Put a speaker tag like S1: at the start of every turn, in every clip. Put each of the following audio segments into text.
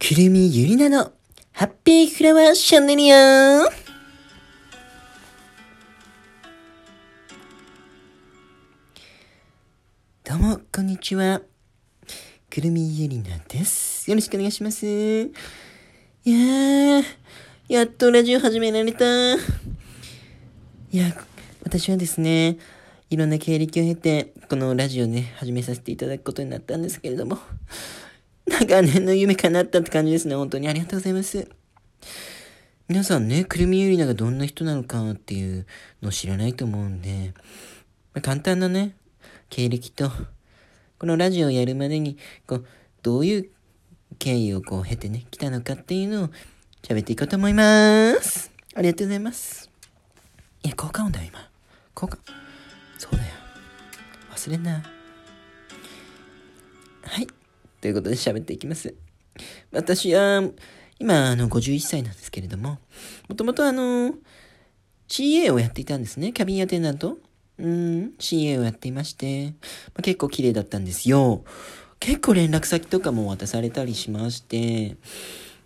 S1: くるみゆりなのハッピーフラワーシャンネリアどうも、こんにちは。くるみゆりなです。よろしくお願いします。いやー、やっとラジオ始められた。いや、私はですね、いろんな経歴を経て、このラジオね、始めさせていただくことになったんですけれども、長年の夢叶ったって感じですね。本当にありがとうございます。皆さんね、くるみゆりながどんな人なのかっていうのを知らないと思うんで、まあ、簡単なね、経歴と、このラジオをやるまでに、こう、どういう経緯をこう経てね、来たのかっていうのを喋っていこうと思います。ありがとうございます。いや、効果音だよ、今。効果。そうだよ。忘れんな。はい。ということで喋っていきます。私は、今、あの、51歳なんですけれども、もともとあの、CA をやっていたんですね。キャビンアテンダント。うん、CA をやっていまして、まあ、結構綺麗だったんですよ。結構連絡先とかも渡されたりしまして、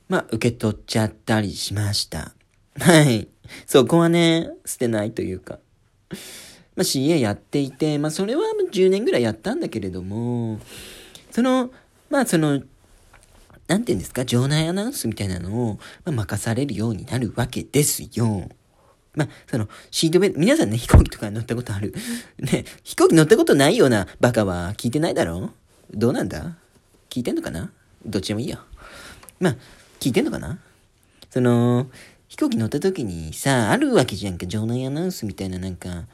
S1: まあ、受け取っちゃったりしました。はい。そこはね、捨てないというか。まあ、CA やっていて、まあ、それは10年ぐらいやったんだけれども、その、まあ、その、なんて言うんですか、場内アナウンスみたいなのを、ま、任されるようになるわけですよ。まあ、その、シートベルト、皆さんね、飛行機とか乗ったことある。ね、飛行機乗ったことないようなバカは聞いてないだろどうなんだ？聞いてんのかな？どっちでもいいよ。まあ、聞いてんのかな？その、飛行機乗った時にさ、あるわけじゃんか、場内アナウンスみたいななんか、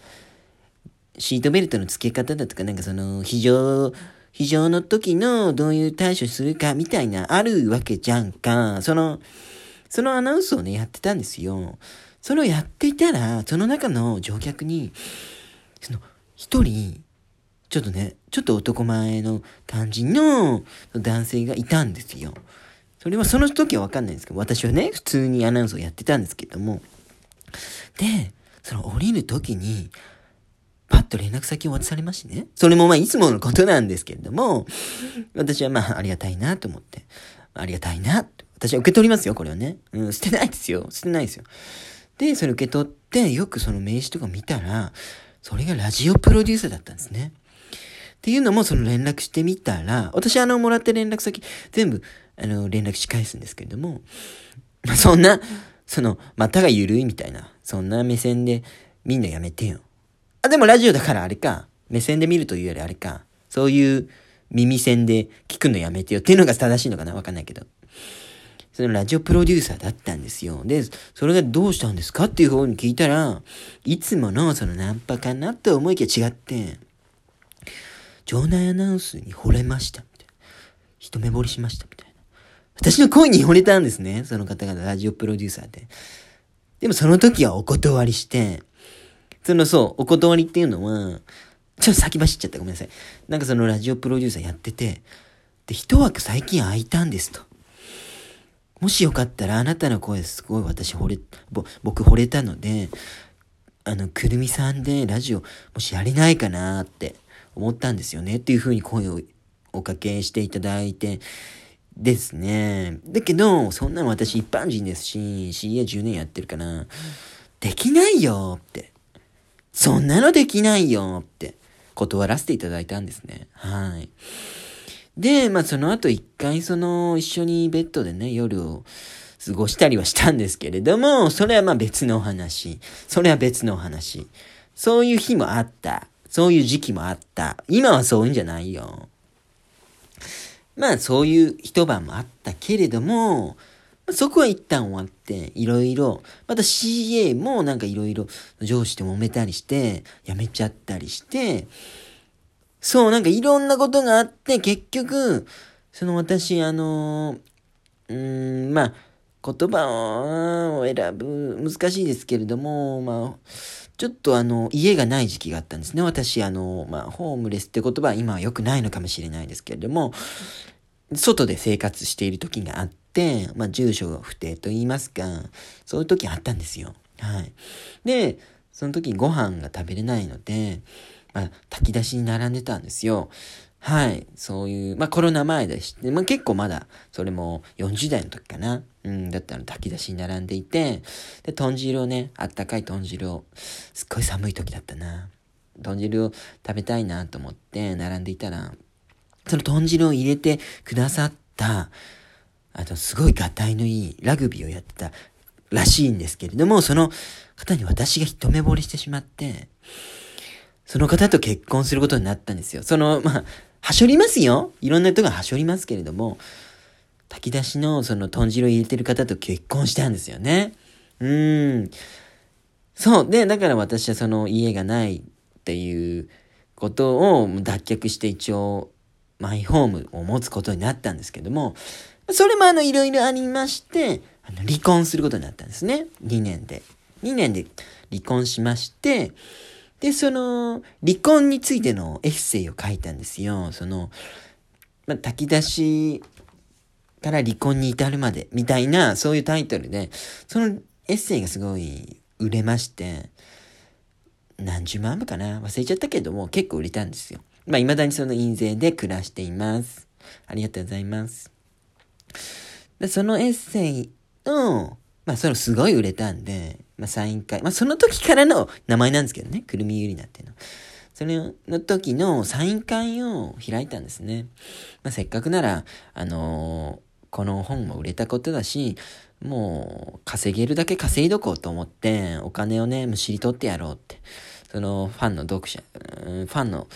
S1: シートベルトの付け方だとか、なんかその、非常、非常の時のどういう対処するかみたいな、あるわけじゃんか。その、そのアナウンスをね、やってたんですよ。それをやっていたら、その中の乗客に、その、一人、ちょっとね、ちょっと男前の感じの男性がいたんですよ。それはその時はわかんないんですけど、私はね、普通にアナウンスをやってたんですけども。で、その降りる時に、パッと連絡先を渡されましてね。それもまあいつものことなんですけれども、私はまあありがたいなと思って、ありがたいな。私は受け取りますよ、これはね。うん、捨てないですよ。捨てないですよ。で、それ受け取って、よくその名刺とか見たら、それがラジオプロデューサーだったんですね。っていうのも、その連絡してみたら、私あの、もらって連絡先、全部、あの、連絡し返すんですけれども、まあ、そんな、その、股が緩いみたいな、そんな目線で、みんなやめてよ。あ、でもラジオだからあれか。目線で見るというよりあれか。そういう耳線で聞くのやめてよっていうのが正しいのかなわかんないけど。そのラジオプロデューサーだったんですよ。で、それがどうしたんですかっていう方に聞いたら、いつものそのナンパかなと思いきや違って、場内アナウンスに惚れました。みたいな。一目惚れしました。みたいな。私の声に惚れたんですね。その方がラジオプロデューサーで。でもその時はお断りして、そのそう、お断りっていうのは、ちょっと先走っちゃったごめんなさい。なんかそのラジオプロデューサーやってて、で、一枠最近空いたんですと。もしよかったらあなたの声すごい私惚れ、ぼ、僕惚れたので、あの、くるみさんでラジオもしやれないかなって思ったんですよねっていう風に声をおかけしていただいて、ですね。だけど、そんなの私一般人ですし、CA10 年やってるから、できないよって。そんなのできないよって断らせていただいたんですね。はい。で、まあその後一回その一緒にベッドでね、夜を過ごしたりはしたんですけれども、それはまあ別のお話。それは別のお話。そういう日もあった。そういう時期もあった。今はそういうんじゃないよ。まあそういう一晩もあったけれども、そこは一旦終わって、いろいろ、また CA もなんかいろいろ上司と揉めたりして、辞めちゃったりして、そう、なんかいろんなことがあって、結局、その私、あの、うーん、まあ、言葉を選ぶ、難しいですけれども、まあ、ちょっとあの、家がない時期があったんですね。私、あの、まあ、ホームレスって言葉は今は良くないのかもしれないですけれども、外で生活している時があっ、まあ、住所が不定と言いますか、そういう時あったんですよ。はい。で、その時ご飯が食べれないので、まあ、炊き出しに並んでたんですよ。はい。そういう、まあコロナ前でして、まあ結構まだ、それも40代の時かな。うん、だったら炊き出しに並んでいて、で、豚汁をね、あったかい豚汁を、すっごい寒い時だったな。豚汁を食べたいなと思って並んでいたら、その豚汁を入れてくださった、あとすごいガタイのいいラグビーをやってたらしいんですけれども、その方に私が一目惚れしてしまって、その方と結婚することになったんですよ。その、まあ、はしょりますよ。いろんな人がはしょりますけれども、炊き出しのその豚汁を入れてる方と結婚したんですよね。うん。そう。で、だから私はその家がないっていうことを脱却して一応マイホームを持つことになったんですけども、それもあのいろいろありまして、あの離婚することになったんですね。2年で。2年で離婚しまして、で、その、離婚についてのエッセイを書いたんですよ。その、まあ、炊き出しから離婚に至るまで、みたいな、そういうタイトルで、そのエッセイがすごい売れまして、何十万部かな？忘れちゃったけども、結構売れたんですよ。まあ、未だにその印税で暮らしています。ありがとうございます。でそのエッセイの、まあ、それすごい売れたんで、まあ、サイン会。まあ、その時からの名前なんですけどね。くるみゆりなっていうの。それの時のサイン会を開いたんですね。まあ、せっかくなら、あのー、この本も売れたことだし、もう稼げるだけ稼いどこうと思って、お金をね、むしり取ってやろうって。そのファンの読者、ファンの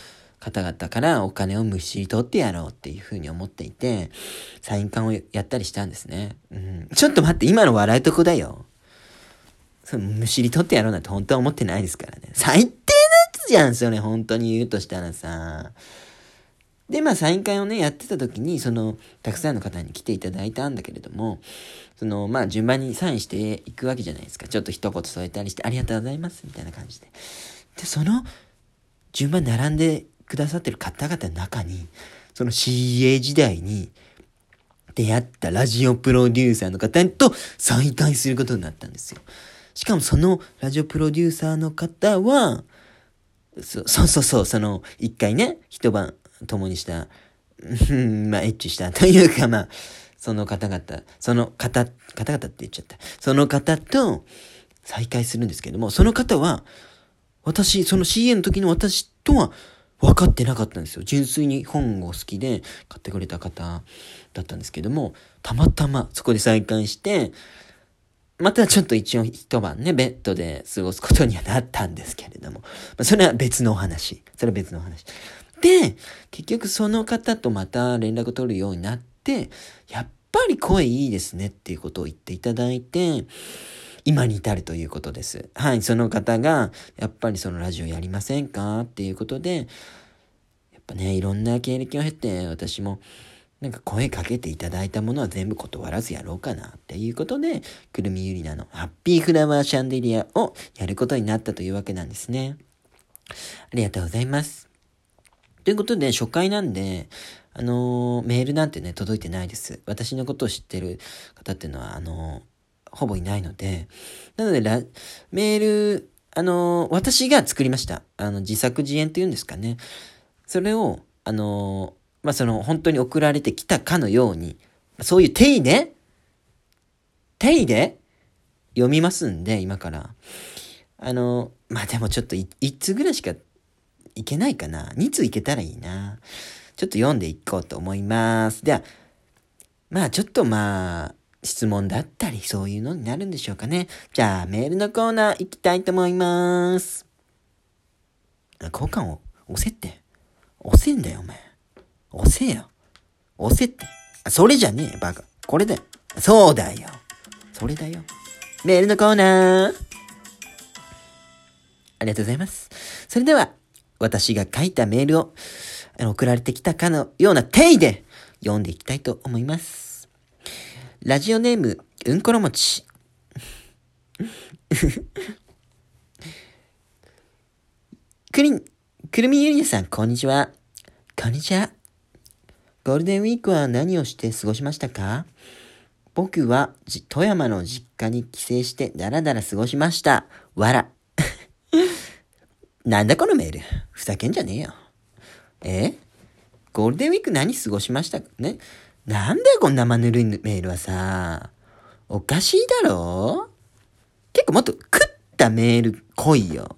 S1: 方々からお金をむしり取ってやろうっていうふうに思っていて、サイン館をやったりしたんですね。うん、ちょっと待って、今の笑うとこだよ。そのむしり取ってやろうなんて本当は思ってないですからね。最低なやつじゃん、それ本当に言うとしたらさ。で、まあ、サイン会をね、やってた時に、その、たくさんの方に来ていただいたんだけれども、その、まあ、順番にサインしていくわけじゃないですか。ちょっと一言添えたりして、ありがとうございます、みたいな感じで。で、その、順番並んでくださってる方々の中に、その CA 時代に出会ったラジオプロデューサーの方と再会することになったんですよ。しかもそのラジオプロデューサーの方は、そそうそうそう、その一回ね、一晩共にした、まあエッチしたというかまあ、その方々、その方、方々って言っちゃった。その方と再会するんですけども、その方は、私、その CA の時の私とは分かってなかったんですよ。純粋に本を好きで買ってくれた方だったんですけども、たまたまそこで再会して、またちょっと一応一晩ね、ベッドで過ごすことにはなったんですけれども、まあ、それは別のお話。それは別のお話。で、結局その方とまた連絡取るようになって、やっぱり声いいですねっていうことを言っていただいて、今に至るということです。はい、その方が、やっぱりそのラジオやりませんか？っていうことで、やっぱね、いろんな経歴を経て、私も、なんか声かけていただいたものは全部断らずやろうかなっていうことで、くるみゆりなのハッピーフラワーシャンデリアをやることになったというわけなんですね。ありがとうございます。ということで、初回なんで、あのー、メールなんてね、届いてないです。私のことを知ってる方っていうのは、あのーほぼいないので、なのでラ、メール、あの、私が作りました。あの、自作自演っていうんですかね。それを、あの、まあ、その、本当に送られてきたかのように、そういう定位で、定位で読みますんで、今から。あの、まあ、でもちょっと1通ぐらいしかいけないかな。2通いけたらいいな。ちょっと読んでいこうと思います。では、まあちょっとまあ、質問だったり、そういうのになるんでしょうかね。じゃあ、メールのコーナー行きたいと思います。交換を押せって。押せんだよ、お前。押せよ。押せって。それじゃねえ、バカ。これだよ。そうだよ。それだよ。メールのコーナー。ありがとうございます。それでは、私が書いたメールを送られてきたかのような定位で読んでいきたいと思います。ラジオネーム、うんころもち。くりん、くるみゆりねさん、こんにちは。こんにちは。ゴールデンウィークは何をして過ごしましたか？僕は、富山の実家に帰省してだらだら過ごしました。わら。なんだこのメール。ふざけんじゃねえよ。え？ゴールデンウィーク何過ごしました？ね？なんだよ、こんなまぬるいメールはさ。おかしいだろ？結構もっと食ったメール来いよ。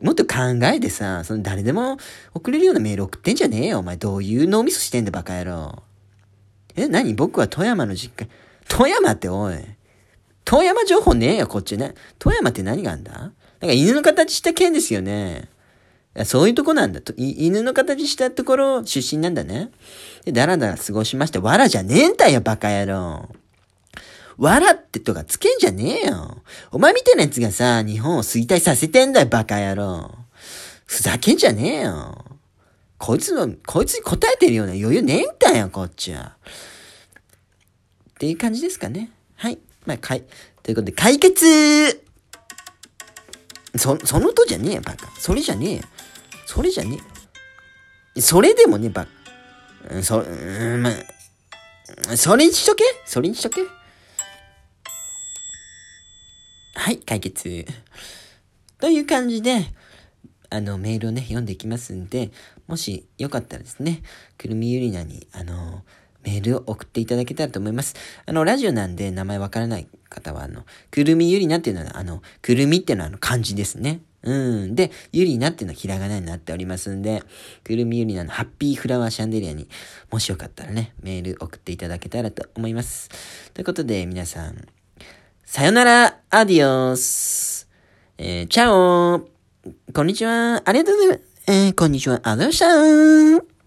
S1: もっと考えてさ、その誰でも送れるようなメール送ってんじゃねえよ。お前どういう脳みそしてんだバカ野郎。え、何？僕は富山の実家。富山っておい。富山情報ねえよ、こっちね。富山って何があんだ？なんか犬の形した県ですよね。そういうとこなんだと。犬の形したところ出身なんだね。で、だらだら過ごしまして、わらじゃねえんだよ、バカ野郎。わらってとかつけんじゃねえよ。お前みたいなやつがさ、日本を衰退させてんだよ、バカ野郎。ふざけんじゃねえよ。こいつの、こいつに答えてるような余裕ねえんだよ、こっちは。っていう感じですかね。はい。まあ、かい、ということで、解決そ、そのとじゃねえよ、バカ。それじゃねえよ。それじゃね？それでもね、バカ。そ、うん、ま、それにしとけ？それにしとけ？はい、解決。という感じで、あの、メールをね、読んでいきますんで、もしよかったらですね、くるみゆりなに、あの、メールを送っていただけたらと思います。あの、ラジオなんで名前わからない方は、あの、くるみゆりなっていうのは、あの、くるみっていうのはあの漢字ですね。うん。で、ゆりなっていうのはひらがなになっておりますんで、くるみゆりなのハッピーフラワーシャンデリアにもしよかったらね、メール送っていただけたらと思います。ということで、皆さん、さよなら、アディオス。えー、チャオこんにちは。ありがとうございます。えー、こんにちは。ありがとうございました。